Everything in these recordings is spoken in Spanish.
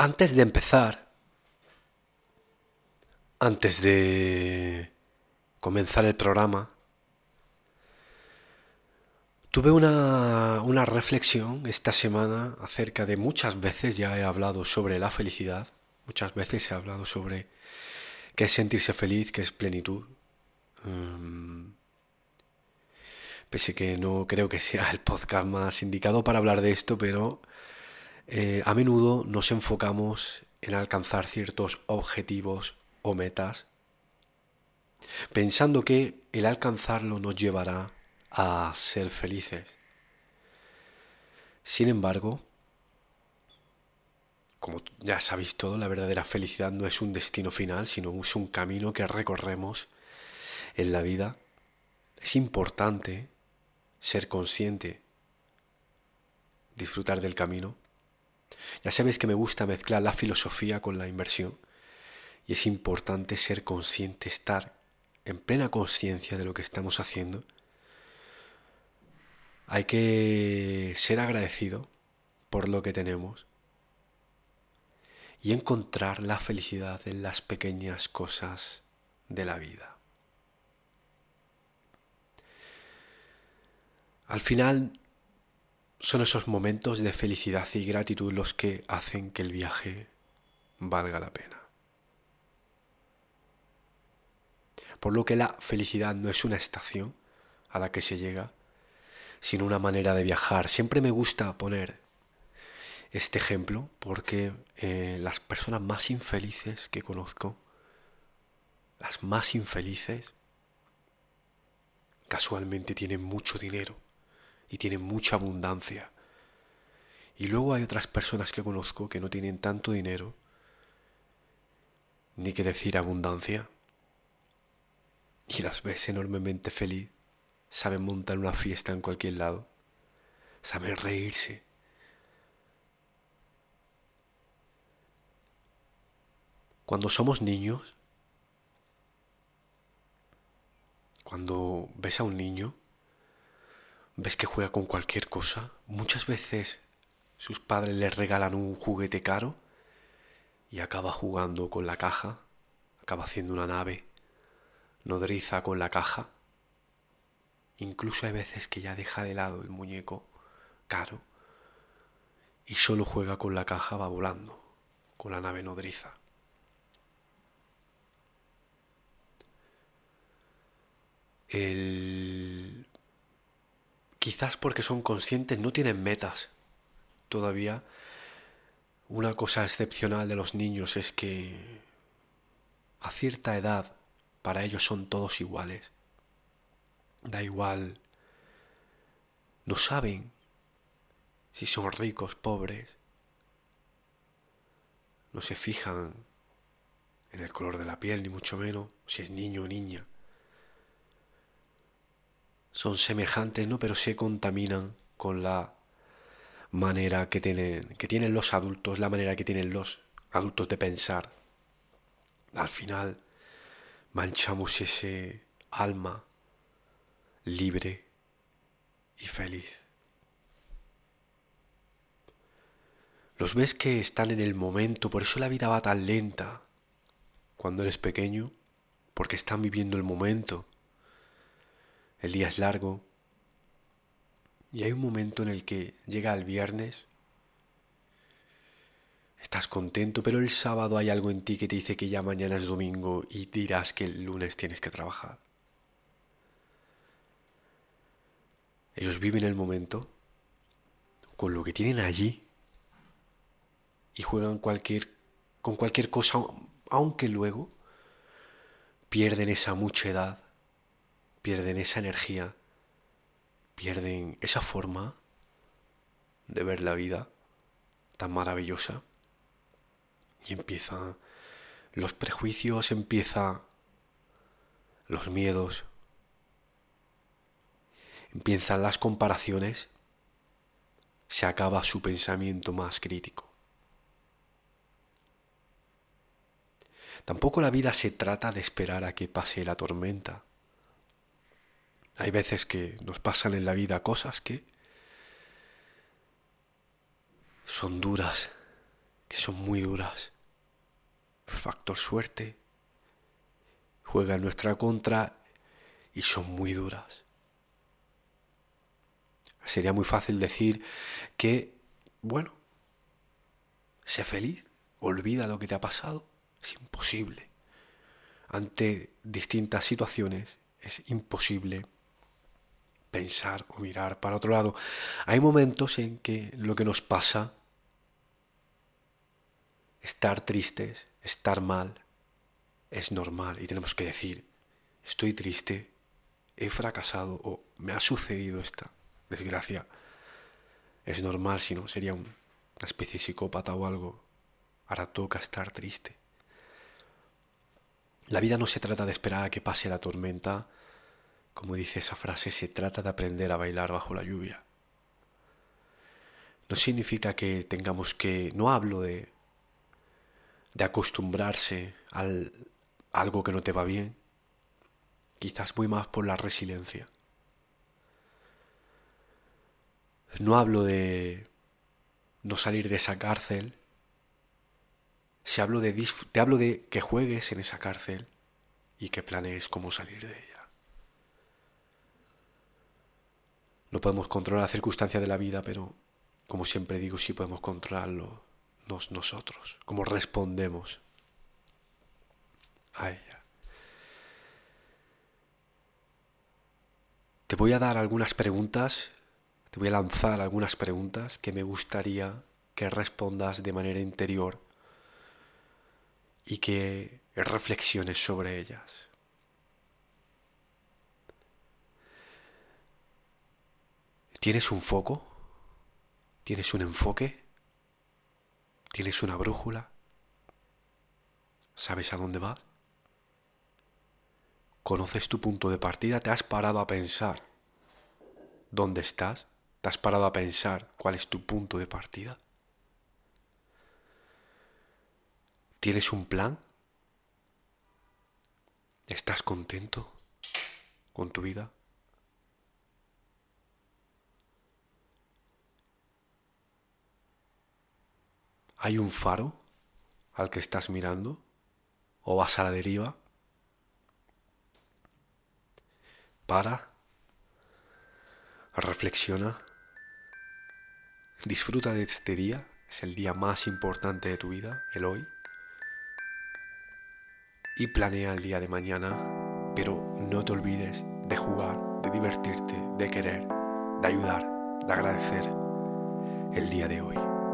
Antes de empezar, antes de comenzar el programa, tuve una, una, reflexión esta semana acerca de muchas veces ya he hablado sobre la felicidad, muchas veces he hablado sobre qué es sentirse feliz, qué es plenitud. Um, pese que no creo que sea el podcast más indicado para hablar de esto, pero eh, a menudo nos enfocamos en alcanzar ciertos objetivos o metas, pensando que el alcanzarlo nos llevará a ser felices. Sin embargo, como ya sabéis todo, la verdadera felicidad no es un destino final, sino es un camino que recorremos en la vida. Es importante ser consciente, disfrutar del camino ya sabéis que me gusta mezclar la filosofía con la inversión y es importante ser consciente, estar en plena conciencia de lo que estamos haciendo. Hay que ser agradecido por lo que tenemos y encontrar la felicidad en las pequeñas cosas de la vida. Al final son esos momentos de felicidad y gratitud los que hacen que el viaje valga la pena. Por lo que la felicidad no es una estación a la que se llega, sino una manera de viajar. Siempre me gusta poner este ejemplo porque eh, las personas más infelices que conozco, las más infelices, casualmente tienen mucho dinero y tienen mucha abundancia. Y luego hay otras personas que conozco que no tienen tanto dinero, ni que decir abundancia, y las ves enormemente feliz, saben montar una fiesta en cualquier lado, saben reírse. Cuando somos niños, cuando ves a un niño, ves que juega con cualquier cosa. Muchas veces sus padres le regalan un juguete caro y acaba jugando con la caja, acaba haciendo una nave nodriza con la caja. Incluso hay veces que ya deja de lado el muñeco caro y solo juega con la caja, va volando, con la nave nodriza. El quizás porque son conscientes, no tienen metas todavía. Una cosa excepcional de los niños es que a cierta edad para ellos son todos iguales. Da igual. No saben si son ricos, pobres. No se fijan en el color de la piel, ni mucho menos, si es niño o niña son semejantes, ¿no? Pero se contaminan con la manera que tienen, que tienen los adultos, la manera que tienen los adultos de pensar. Al final manchamos ese alma libre y feliz. Los ves que están en el momento, por eso la vida va tan lenta cuando eres pequeño, porque están viviendo el momento el día es largo y hay un momento en el que llega el viernes, estás contento, pero el sábado hay algo en ti que te dice que ya mañana es domingo y dirás que el lunes tienes que trabajar. Ellos viven el momento con lo que tienen allí y juegan cualquier, con cualquier cosa, aunque luego pierden esa mucha pierden esa energía, pierden esa forma de ver la vida tan maravillosa y empiezan los prejuicios, empiezan los miedos, empiezan las comparaciones, se acaba su pensamiento más crítico. Tampoco la vida se trata de esperar a que pase la tormenta. Hay veces que nos pasan en la vida cosas que son duras, que son muy duras. Factor suerte juega en nuestra contra y son muy duras. Sería muy fácil decir que, bueno, sé feliz, olvida lo que te ha pasado. Es imposible. Ante distintas situaciones es imposible pensar o mirar para otro lado. Hay momentos en que lo que nos pasa, estar tristes, estar mal, es normal y tenemos que decir, estoy triste, he fracasado o me ha sucedido esta desgracia. Es normal, si no sería una especie de psicópata o algo. Ahora toca estar triste. La vida no se trata de esperar a que pase la tormenta, como dice esa frase, se trata de aprender a bailar bajo la lluvia. No significa que tengamos que, no hablo de, de acostumbrarse al algo que no te va bien, quizás muy más por la resiliencia. No hablo de no salir de esa cárcel, si hablo de, te hablo de que juegues en esa cárcel y que planees cómo salir de ella. No podemos controlar la circunstancia de la vida, pero como siempre digo, sí podemos controlarlo nosotros, cómo respondemos a ella. Te voy a dar algunas preguntas, te voy a lanzar algunas preguntas que me gustaría que respondas de manera interior y que reflexiones sobre ellas. ¿Tienes un foco? ¿Tienes un enfoque? ¿Tienes una brújula? ¿Sabes a dónde vas? ¿Conoces tu punto de partida? ¿Te has parado a pensar dónde estás? ¿Te has parado a pensar cuál es tu punto de partida? ¿Tienes un plan? ¿Estás contento con tu vida? ¿Hay un faro al que estás mirando? ¿O vas a la deriva? Para, reflexiona, disfruta de este día, es el día más importante de tu vida, el hoy, y planea el día de mañana, pero no te olvides de jugar, de divertirte, de querer, de ayudar, de agradecer el día de hoy.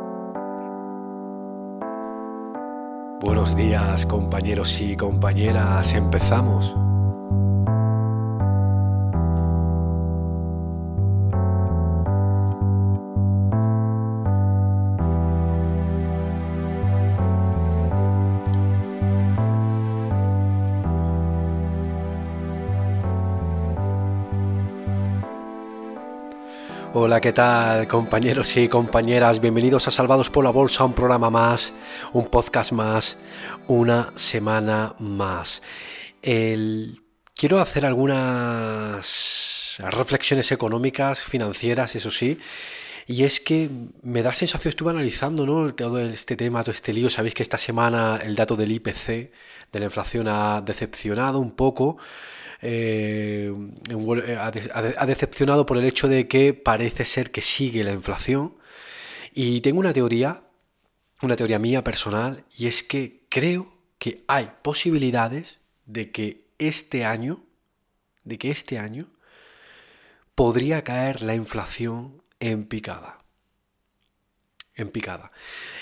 Buenos días compañeros y compañeras, empezamos. Hola, ¿qué tal compañeros y compañeras? Bienvenidos a Salvados por la Bolsa, un programa más, un podcast más, una semana más. Quiero hacer algunas reflexiones económicas, financieras, eso sí. Y es que me da sensación, estuve analizando ¿no? todo este tema, todo este lío. Sabéis que esta semana el dato del IPC, de la inflación, ha decepcionado un poco. Eh, ha decepcionado por el hecho de que parece ser que sigue la inflación. Y tengo una teoría, una teoría mía personal, y es que creo que hay posibilidades de que este año, de que este año podría caer la inflación en picada. En picada.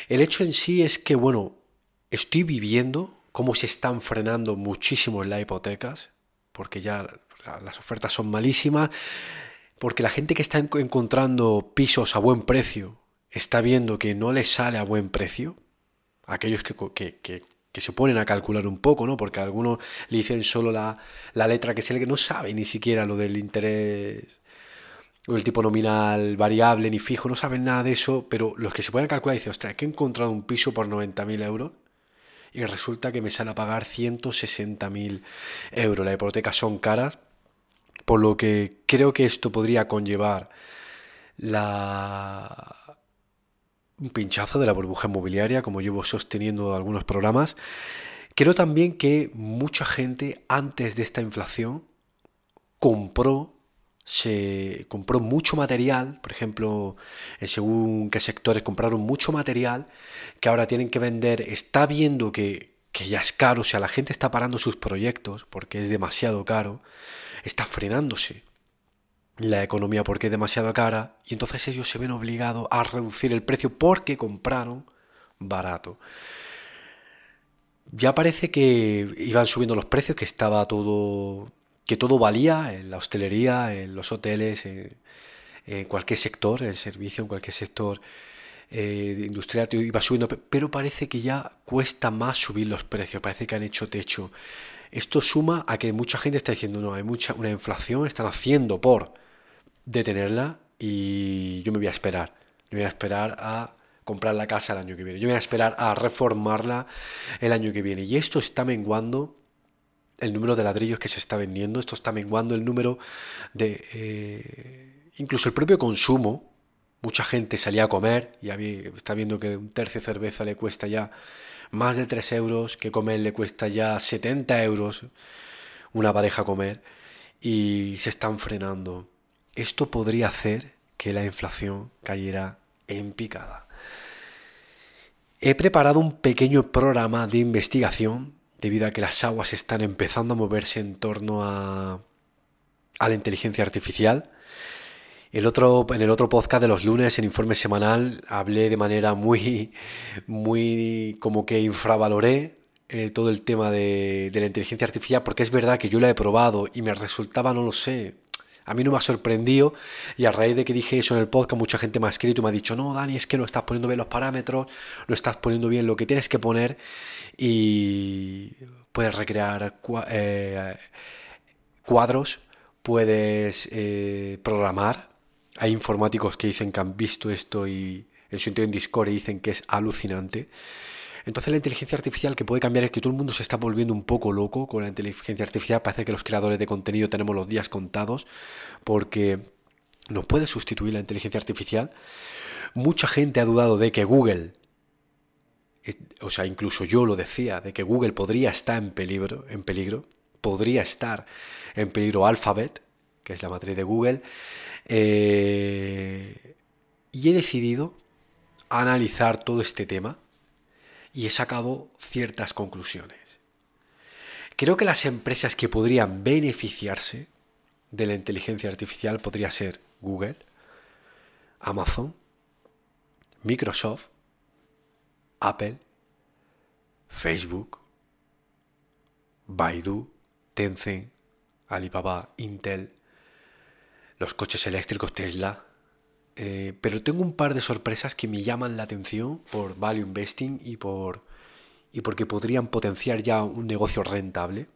El hecho en sí es que, bueno, estoy viviendo cómo se están frenando muchísimo las hipotecas porque ya las ofertas son malísimas, porque la gente que está encontrando pisos a buen precio está viendo que no le sale a buen precio, aquellos que, que, que, se ponen a calcular un poco, ¿no? Porque algunos le dicen solo la, la letra que se le no sabe ni siquiera lo del interés el tipo nominal variable ni fijo, no saben nada de eso, pero los que se pueden calcular dicen, ostras, que he encontrado un piso por 90.000 euros y resulta que me sale a pagar 160.000 euros. Las hipotecas son caras, por lo que creo que esto podría conllevar la un pinchazo de la burbuja inmobiliaria, como llevo sosteniendo algunos programas. Creo también que mucha gente antes de esta inflación compró se compró mucho material, por ejemplo, en según qué sectores compraron mucho material que ahora tienen que vender, está viendo que, que ya es caro, o sea, la gente está parando sus proyectos porque es demasiado caro, está frenándose la economía porque es demasiado cara y entonces ellos se ven obligados a reducir el precio porque compraron barato. Ya parece que iban subiendo los precios, que estaba todo que todo valía en la hostelería, en los hoteles, en, cualquier sector, en servicio, en cualquier sector eh, industrial, iba subiendo, pero parece que ya cuesta más subir los precios, parece que han hecho techo. Esto suma a que mucha gente está diciendo, no, hay mucha una inflación, están haciendo por detenerla y yo me voy a esperar. Yo voy a esperar a comprar la casa el año que viene. Yo voy a esperar a reformarla el año que viene. Y esto está menguando el número de ladrillos que se está vendiendo, esto está menguando el número de... Eh, incluso el propio consumo. Mucha gente salía a comer y está viendo que un tercio de cerveza le cuesta ya más de 3 euros, que comer le cuesta ya 70 euros una pareja comer y se están frenando. Esto podría hacer que la inflación cayera en picada. He preparado un pequeño programa de investigación debido a que las aguas están empezando a moverse en torno a, a la inteligencia artificial. El otro, en el otro podcast de los lunes, en informe semanal, hablé de manera muy, muy como que infravaloré eh, todo el tema de, de, la inteligencia artificial, porque es verdad que yo la he probado y me resultaba, no lo sé, a mí no me ha sorprendido y a raíz de que dije eso en el podcast mucha gente me ha escrito y me ha dicho, no, Dani, es que no estás poniendo bien los parámetros, no estás poniendo bien lo que tienes que poner y puedes recrear eh, cuadros, puedes eh, programar. Hay informáticos que dicen que han visto esto y en su en Discord y dicen que es alucinante. Entonces la inteligencia artificial que puede cambiar es que todo el mundo se está volviendo un poco loco con la inteligencia artificial. Parece que los creadores de contenido tenemos los días contados porque no puede sustituir la inteligencia artificial. Mucha gente ha dudado de que Google, o sea, incluso yo lo decía, de que Google podría estar en peligro, en peligro, podría estar en peligro Alphabet, que es la matriz de Google, eh, y he decidido analizar todo este tema y sacado ciertas conclusiones. Creo que las empresas que podrían beneficiarse de la inteligencia artificial podría ser Google, Amazon, Microsoft, Apple, Facebook, Baidu, Tencent, Alibaba, Intel, los coches eléctricos Tesla, eh, pero tengo un par de sorpresas que me llaman la atención por value investing y por y porque podrían potenciar ya un negocio rentable.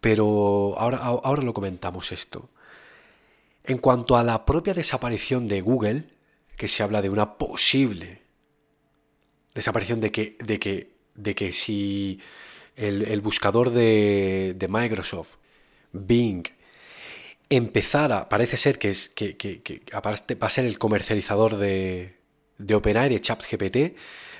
Pero ahora, ahora lo comentamos esto. En cuanto a la propia desaparición de Google, que se habla de una posible desaparición de que, de que, de que si el, buscador de, de Microsoft, Bing, empezara, parece ser que, es, que, va a ser el comercializador de, de OpenAI, de ChatGPT.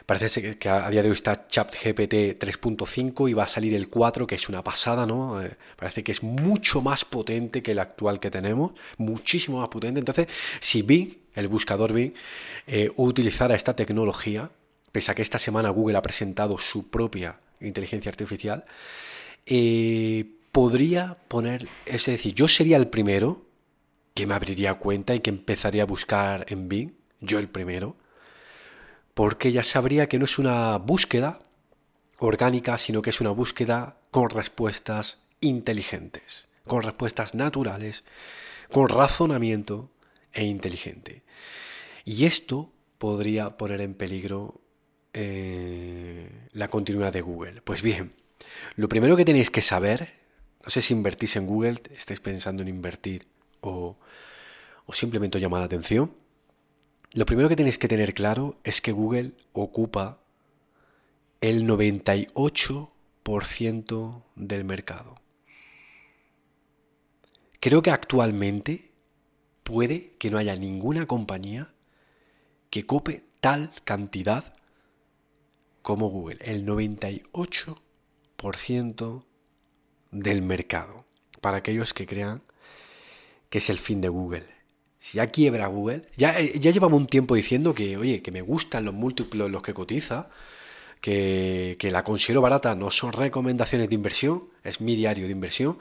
Parece ser que a día de hoy está ChatGPT 3.5 y va a salir el 4, que es una pasada, ¿no? Eh, parece que es mucho más potente que el actual que tenemos, muchísimo más potente. Entonces, si Bing, el buscador Bing, eh, utilizara esta tecnología, pese a que esta semana Google ha presentado su propia inteligencia artificial, eh, podría poner, es decir, yo sería el primero que me abriría cuenta y que empezaría a buscar en Bing, yo el primero, porque ya sabría que no es una búsqueda orgánica, sino que es una búsqueda con respuestas inteligentes, con respuestas naturales, con razonamiento e inteligente. Y esto podría poner en peligro eh, la continuidad de Google. Pues bien, lo primero que tenéis que saber, no sé si invertís en Google, estáis pensando en invertir o, o simplemente os llama la atención, lo primero que tenéis que tener claro es que Google ocupa el 98% del mercado. Creo que actualmente puede que no haya ninguna compañía que cope tal cantidad como Google, el 98% del mercado, para aquellos que crean que es el fin de Google. Si ya quiebra Google, ya, eh, ya llevamos un tiempo diciendo que, oye, que me gustan los múltiplos los que cotiza, que, la considero barata, no son recomendaciones de inversión, es mi diario de inversión,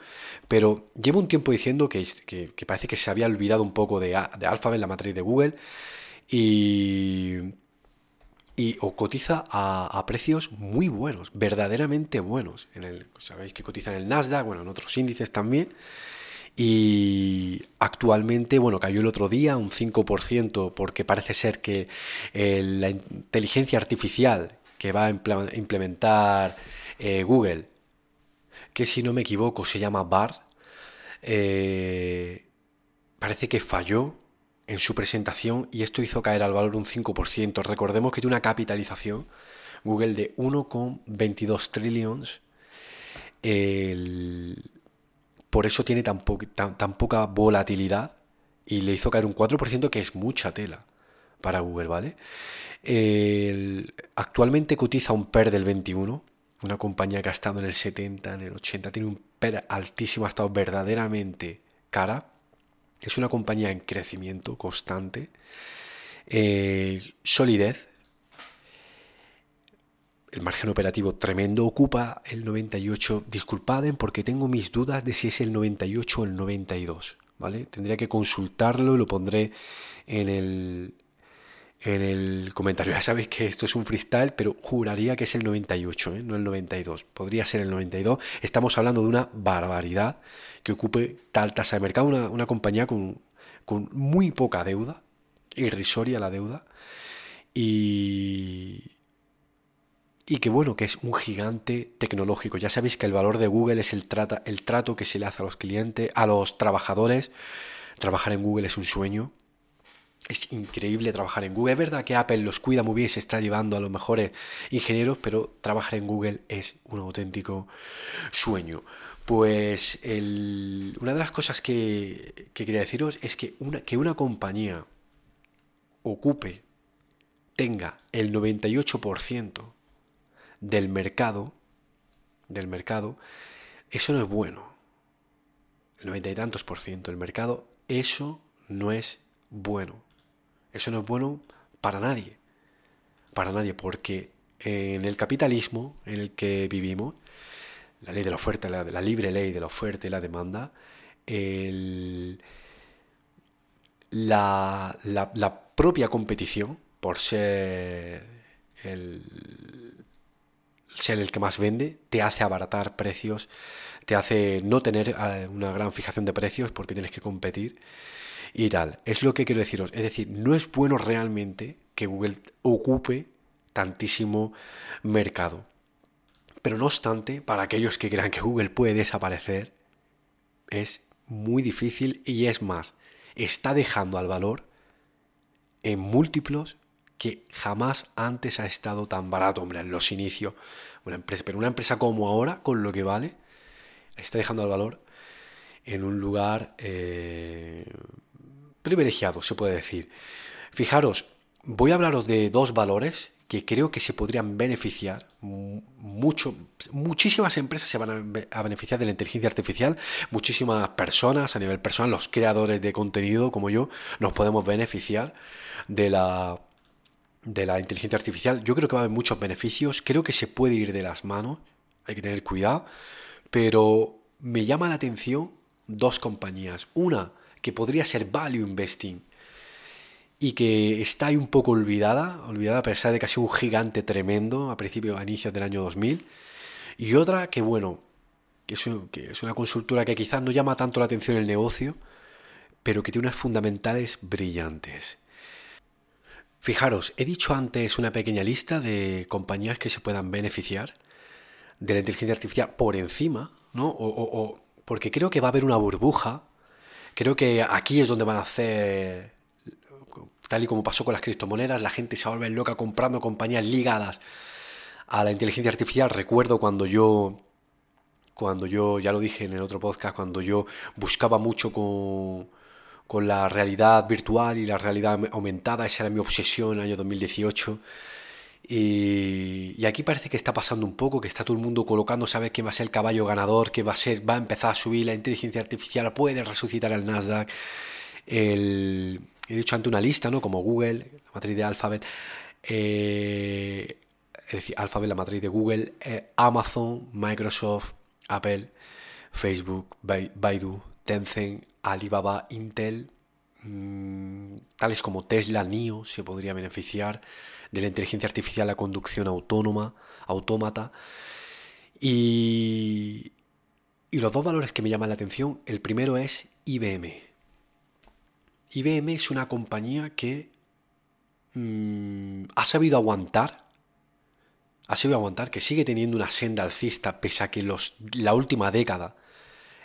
pero llevo un tiempo diciendo que, que, parece que se había olvidado un poco de, de Alphabet, la matriz de Google, y, y o cotiza a, precios muy buenos, verdaderamente buenos. Sabéis que cotiza en el Nasdaq, bueno, en otros índices también. Y actualmente, bueno, cayó el otro día un 5% porque parece ser que eh, la inteligencia artificial que va a implementar eh, Google, que si no me equivoco se llama BARD, eh, parece que falló en su presentación y esto hizo caer al valor un 5%. Recordemos que tiene una capitalización Google de 1,22 trillions. por eso tiene tan, tan, poca volatilidad y le hizo caer un 4% que es mucha tela para Google, ¿vale? actualmente cotiza un PER del 21, una compañía que ha estado en el 70, en el 80, tiene un PER altísimo, ha estado verdaderamente cara. Es una compañía en crecimiento constante, eh, solidez, el margen operativo tremendo, ocupa el 98. Disculpaden porque tengo mis dudas de si es el 98 o el 92, ¿vale? Tendría que consultarlo y lo pondré en el, en el comentario. Ya sabéis que esto es un freestyle, pero juraría que es el 98, ¿eh? no el 92. Podría ser el 92. Estamos hablando de una barbaridad que ocupe tal tasa de mercado, una, compañía con, muy poca deuda, irrisoria la deuda, y, y que bueno, que es un gigante tecnológico. Ya sabéis que el valor de Google es el, trata, el trato que se le hace a los clientes, a los trabajadores. Trabajar en Google es un sueño es increíble trabajar en Google. Es verdad que Apple los cuida muy bien, se está llevando a los mejores ingenieros, pero trabajar en Google es un auténtico sueño. Pues una de las cosas que, quería deciros es que una, que una compañía ocupe, tenga el 98% del mercado, del mercado, eso no es bueno. El 90 y tantos por ciento del mercado, eso no es bueno. Eso no es bueno para nadie. Para nadie, porque en el capitalismo en el que vivimos, la ley de la oferta, la, la libre ley de la oferta y la demanda, la, la, propia competición, por ser el, ser el que más vende, te hace abaratar precios, te hace no tener eh, una gran fijación de precios porque tienes que competir y tal. Es lo que quiero deciros. Es decir, no es bueno realmente que Google ocupe tantísimo mercado. Pero no obstante, para aquellos que crean que Google puede desaparecer, es muy difícil y es más, está dejando al valor en múltiplos que jamás antes ha estado tan barato, hombre, en los inicios. Una empresa, pero una empresa como ahora, con lo que vale, está dejando al valor en un lugar eh, privilegiado, se puede decir. Fijaros, voy a hablaros de dos valores que creo que se podrían beneficiar mucho. Muchísimas empresas se van a beneficiar de la inteligencia artificial, muchísimas personas a nivel personal, los creadores de contenido como yo, nos podemos beneficiar de la de la inteligencia artificial. Yo creo que va a haber muchos beneficios, creo que se puede ir de las manos, hay que tener cuidado, pero me llama la atención dos compañías. Una que podría ser value investing y que está ahí un poco olvidada, olvidada a pesar de que ha sido un gigante tremendo a principios, a inicios del año 2000. Y otra que, bueno, que es, una consultora que quizás no llama tanto la atención el negocio, pero que tiene unas fundamentales brillantes. Fijaros, he dicho antes una pequeña lista de compañías que se puedan beneficiar de la inteligencia artificial por encima, ¿no? O, porque creo que va a haber una burbuja. Creo que aquí es donde van a hacer, tal y como pasó con las criptomonedas, la gente se va a volver loca comprando compañías ligadas a la inteligencia artificial. Recuerdo cuando yo, cuando yo, ya lo dije en el otro podcast, cuando yo buscaba mucho con, con la realidad virtual y la realidad aumentada, esa era mi obsesión en el año 2018. Y, aquí parece que está pasando un poco, que está todo el mundo colocando, sabe que va a ser el caballo ganador, que va a ser, va a empezar a subir la inteligencia artificial, puede resucitar el Nasdaq. he dicho ante una lista, ¿no? Como Google, la matriz de Alphabet, eh, es decir, Alphabet, la matriz de Google, eh, Amazon, Microsoft, Apple, Facebook, Baidu, Tencent, Alibaba, Intel, mm, tales como Tesla, NIO, se podría beneficiar de la inteligencia artificial, la conducción autónoma, autómata. Y, y los dos valores que me llaman la atención, el primero es IBM. IBM es una compañía que mm, ha sabido aguantar, ha sabido aguantar, que sigue teniendo una senda alcista pese a que los, la última década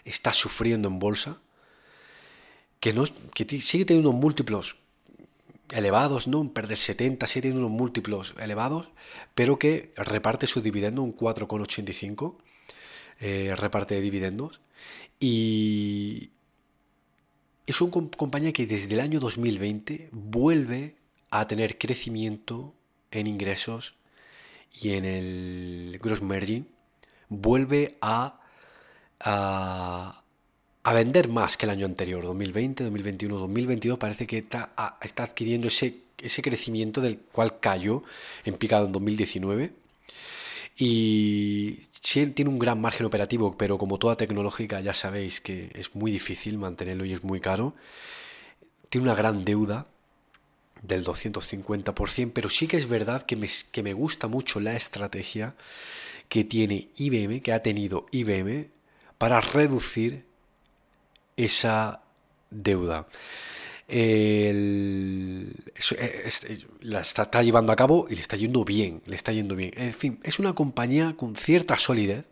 está sufriendo en bolsa, que, no, que sigue teniendo múltiplos elevados, ¿no? Perder 70, sigue teniendo unos múltiplos elevados, pero que reparte su dividendo un 4,85, eh, reparte de dividendos. Y es una compañía que desde el año 2020 vuelve a tener crecimiento en ingresos y en el gross margin, vuelve a a, vender más que el año anterior, 2020, 2021, 2022, parece que está, está adquiriendo ese, ese crecimiento del cual cayó en picado en 2019. Y sí tiene un gran margen operativo, pero como toda tecnológica ya sabéis que es muy difícil mantenerlo y es muy caro. Tiene una gran deuda del 250%, pero sí que es verdad que me, que me gusta mucho la estrategia que tiene IBM, que ha tenido IBM para reducir esa deuda. Eh, la está, llevando a cabo y le está yendo bien, le está yendo bien. En fin, es una compañía con cierta solidez,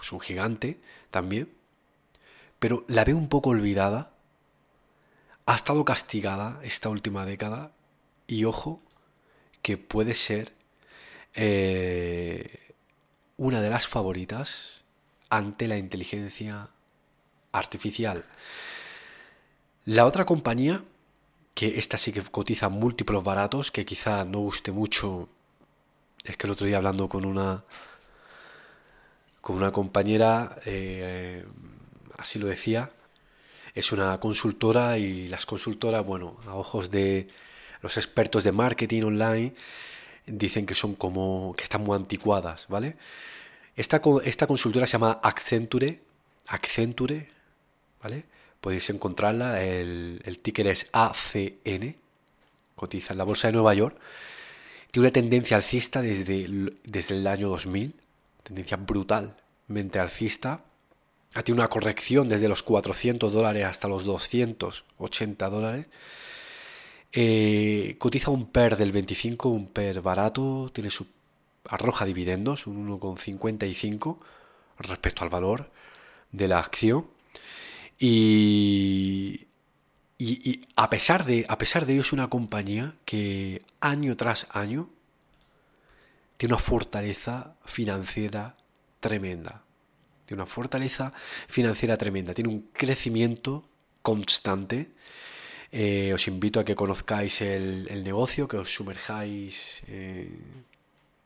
es un gigante también, pero la veo un poco olvidada. Ha estado castigada esta última década y ojo que puede ser eh, una de las favoritas ante la inteligencia artificial. La otra compañía, que esta sí que cotiza múltiplos baratos, que quizá no guste mucho, es que el otro día hablando con una con una compañera, eh, así lo decía, es una consultora y las consultoras, bueno, a ojos de los expertos de marketing online, dicen que son como que están muy anticuadas, ¿vale? Esta, consultora se llama Accenture, Accenture, ¿vale? Podéis encontrarla, el, el ticker es ACN, cotiza en la bolsa de Nueva York. Tiene una tendencia alcista desde el, desde el año 2000, tendencia brutalmente alcista. Ha tenido una corrección desde los 400 dólares hasta los 280 dólares. Eh, cotiza un PER del 25, un PER barato, tiene su arroja dividendos, un 1,55 respecto al valor de la acción. Y, y, a, pesar de, a pesar de ello es una compañía que año tras año tiene una fortaleza financiera tremenda. Tiene una fortaleza financiera tremenda. Tiene un crecimiento constante. Eh, os invito a que conozcáis el, negocio, que os sumerjáis eh,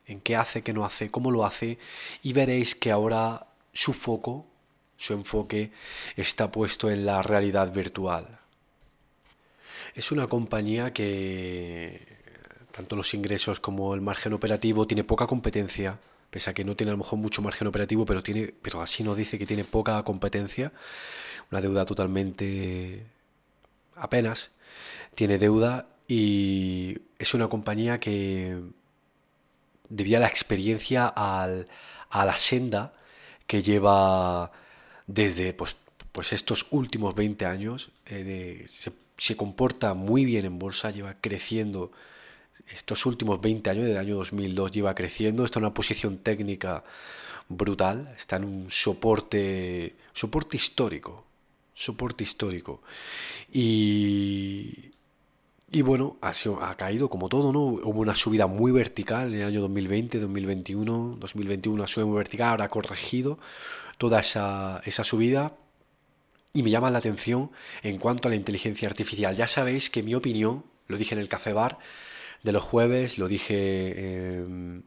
en qué hace, qué no hace, cómo lo hace y veréis que ahora su foco, su enfoque está puesto en la realidad virtual. Es una compañía que tanto los ingresos como el margen operativo tiene poca competencia, pese a que no tiene a lo mejor mucho margen operativo, pero tiene, pero así nos dice que tiene poca competencia, una deuda totalmente apenas, tiene deuda y es una compañía que debía la experiencia al, a la senda que lleva desde pues, pues estos últimos 20 años. Eh, se, comporta muy bien en bolsa, lleva creciendo estos últimos 20 años, desde el año 2002, lleva creciendo. Está en una posición técnica brutal. Está en un soporte, soporte histórico. Soporte histórico. Y, y bueno, ha, ha caído como todo, ¿no? Hubo una subida muy vertical en el año 2020, 2021, 2021 una subida muy vertical, ahora ha corregido toda esa, esa subida y me llama la atención en cuanto a la inteligencia artificial. Ya sabéis que mi opinión, lo dije en el café bar de los jueves, lo dije em,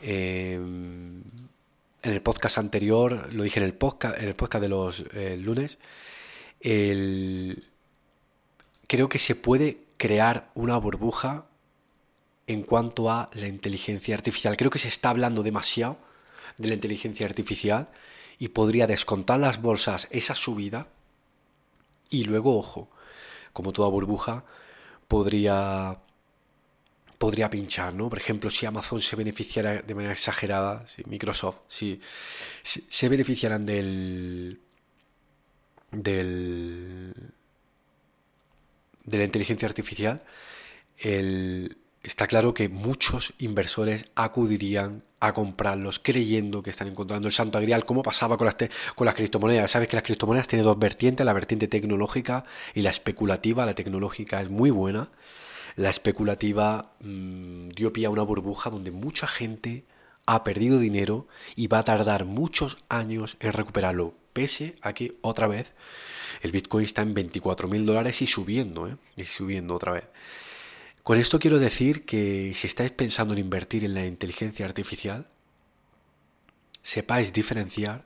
em, en el podcast anterior, lo dije en el podcast, en el podcast de los eh, lunes. Creo que se puede crear una burbuja en cuanto a la inteligencia artificial. Creo que se está hablando demasiado de la inteligencia artificial y podría descontar las bolsas esa subida y luego, ojo, como toda burbuja, podría podría pinchar, ¿no? Por ejemplo, si Amazon se beneficiara de manera exagerada, si Microsoft, si, se beneficiaran del del de la inteligencia artificial, está claro que muchos inversores acudirían a comprarlos creyendo que están encontrando el santo agrial, como pasaba con las, con las criptomonedas. Sabes que las criptomonedas tienen dos vertientes, la vertiente tecnológica y la especulativa. La tecnológica es muy buena. La especulativa mm, dio pie a una burbuja donde mucha gente ha perdido dinero y va a tardar muchos años en recuperarlo, pese a que otra vez el Bitcoin está en 24 mil dólares y subiendo, ¿eh? y subiendo otra vez. Con esto quiero decir que si estáis pensando en invertir en la inteligencia artificial, sepáis diferenciar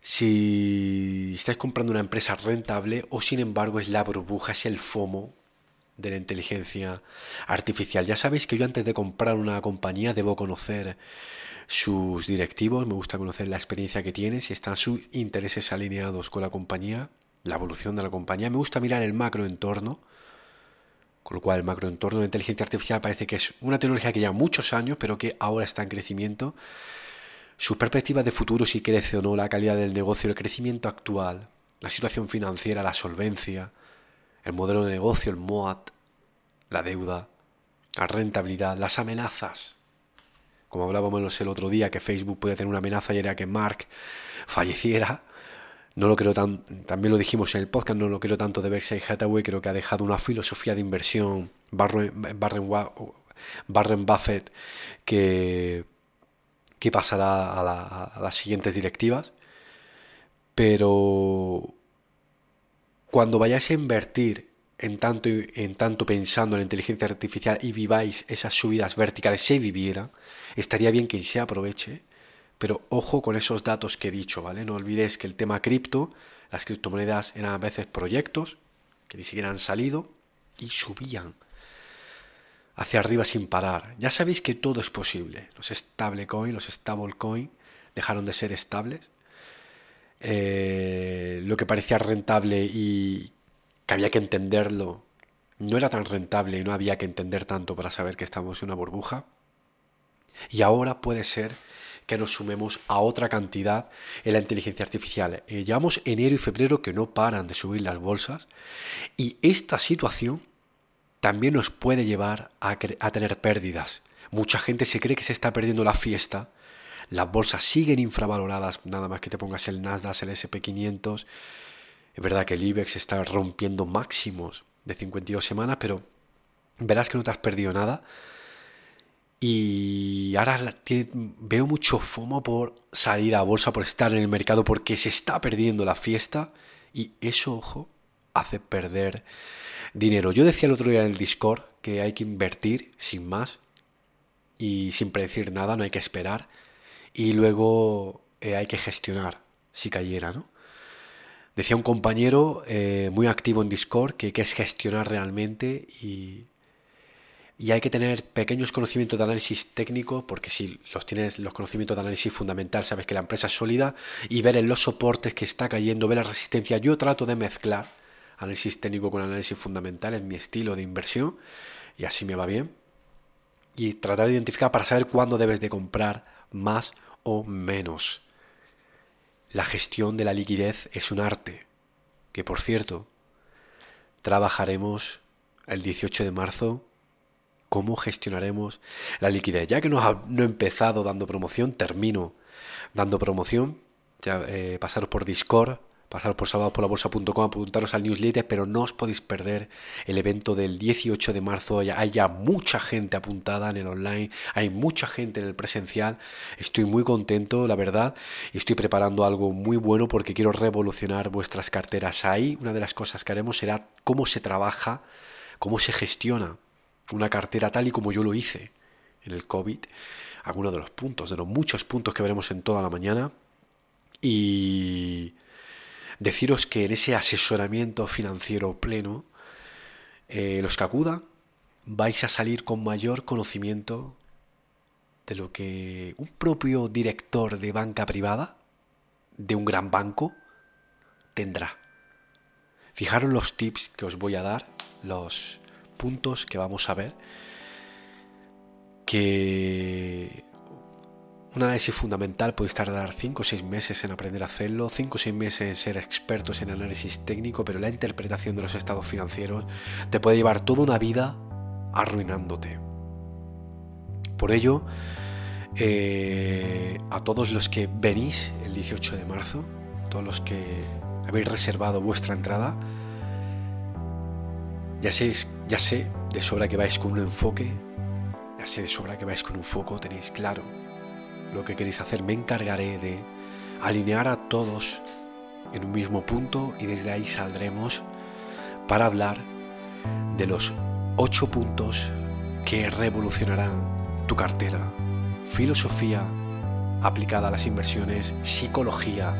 si estáis comprando una empresa rentable o sin embargo es la burbuja, es el FOMO de la inteligencia artificial. Ya sabéis que yo antes de comprar una compañía debo conocer sus directivos, me gusta conocer la experiencia que tienen, si están sus intereses alineados con la compañía, la evolución de la compañía. Me gusta mirar el macroentorno con lo cual el macroentorno de inteligencia artificial parece que es una tecnología que lleva muchos años, pero que ahora está en crecimiento. Sus perspectivas de futuro, si crece o no, la calidad del negocio, el crecimiento actual, la situación financiera, la solvencia, el modelo de negocio, el MOAT, la deuda, la rentabilidad, las amenazas. Como hablábamos el otro día, que Facebook puede tener una amenaza y era que Mark falleciera no lo creo tan, también lo dijimos en el podcast, no lo creo tanto de Berkshire Hathaway, creo que ha dejado una filosofía de inversión Barren, Buffett que pasará a, las siguientes directivas. Pero cuando vayáis a invertir en tanto, en tanto pensando en la inteligencia artificial y viváis esas subidas verticales, se viviera, estaría bien que se aproveche pero ojo con esos datos que he dicho, ¿vale? No olvidéis que el tema cripto, las criptomonedas eran a veces proyectos que ni siquiera han salido y subían hacia arriba sin parar. Ya sabéis que todo es posible. Los stablecoin, los stablecoin dejaron de ser estables. Eh, lo que parecía rentable y que había que entenderlo no era tan rentable y no había que entender tanto para saber que estamos en una burbuja. Y ahora puede ser que nos sumemos a otra cantidad en la inteligencia artificial. Eh, llevamos enero y febrero que no paran de subir las bolsas y esta situación también nos puede llevar a, tener pérdidas. Mucha gente se cree que se está perdiendo la fiesta. Las bolsas siguen infravaloradas, nada más que te pongas el Nasdaq, el SP500. Es verdad que el IBEX está rompiendo máximos de 52 semanas, pero verás que no te has perdido nada y ahora veo mucho FOMO por salir a bolsa, por estar en el mercado, porque se está perdiendo la fiesta. Y eso, ojo, hace perder dinero. Yo decía el otro día en el Discord que hay que invertir sin más y sin predecir nada, no hay que esperar. Y luego eh, hay que gestionar si cayera, ¿no? Decía un compañero eh, muy activo en Discord que, que es gestionar realmente y y hay que tener pequeños conocimientos de análisis técnico, porque si los tienes los conocimientos de análisis fundamental, sabes que la empresa es sólida, y ver en los soportes que está cayendo, ver la resistencia. Yo trato de mezclar análisis técnico con análisis fundamental, en mi estilo de inversión, y así me va bien. Y tratar de identificar para saber cuándo debes de comprar más o menos. La gestión de la liquidez es un arte, que por cierto, trabajaremos el 18 de marzo cómo gestionaremos la liquidez. Ya que no, he empezado dando promoción, termino dando promoción. Ya, eh, pasaros por Discord, pasar por sábadosporlabolsa.com, apuntaros al newsletter, pero no os podéis perder el evento del 18 de marzo. Hay ya mucha gente apuntada en el online, hay mucha gente en el presencial. Estoy muy contento, la verdad, y estoy preparando algo muy bueno porque quiero revolucionar vuestras carteras. Ahí una de las cosas que haremos será cómo se trabaja, cómo se gestiona una cartera tal y como yo lo hice en el COVID. Algunos de los puntos, de los muchos puntos que veremos en toda la mañana. Y deciros que en ese asesoramiento financiero pleno, eh, los que acudan, vais a salir con mayor conocimiento de lo que un propio director de banca privada, de un gran banco, tendrá. Fijaros los tips que os voy a dar, los puntos que vamos a ver, que un análisis fundamental puede tardar 5 o 6 meses en aprender a hacerlo, 5 o 6 meses en ser expertos en análisis técnico, pero la interpretación de los estados financieros te puede llevar toda una vida arruinándote. Por ello, eh, a todos los que venís el 18 de marzo, todos los que habéis reservado vuestra entrada, ya sé, ya sé de sobra que vais con un enfoque, ya sé de sobra que vais con un foco, tenéis claro lo que queréis hacer, me encargaré de alinear a todos en un mismo punto y desde ahí saldremos para hablar de los ocho puntos que revolucionarán tu cartera. Filosofía aplicada a las inversiones, psicología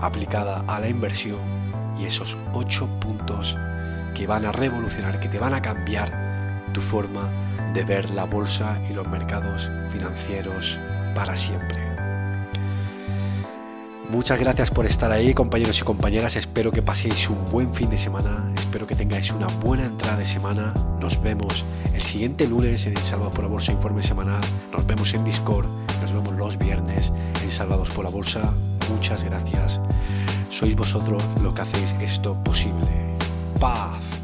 aplicada a la inversión y esos ocho puntos que van a revolucionar, que te van a cambiar tu forma de ver la bolsa y los mercados financieros para siempre. Muchas gracias por estar ahí, compañeros y compañeras. Espero que paséis un buen fin de semana. Espero que tengáis una buena entrada de semana. Nos vemos el siguiente lunes en Salvados por la Bolsa Informe Semanal. Nos vemos en Discord. Nos vemos los viernes en Salvados por la Bolsa. Muchas gracias. Sois vosotros lo que hacéis esto posible. Paz.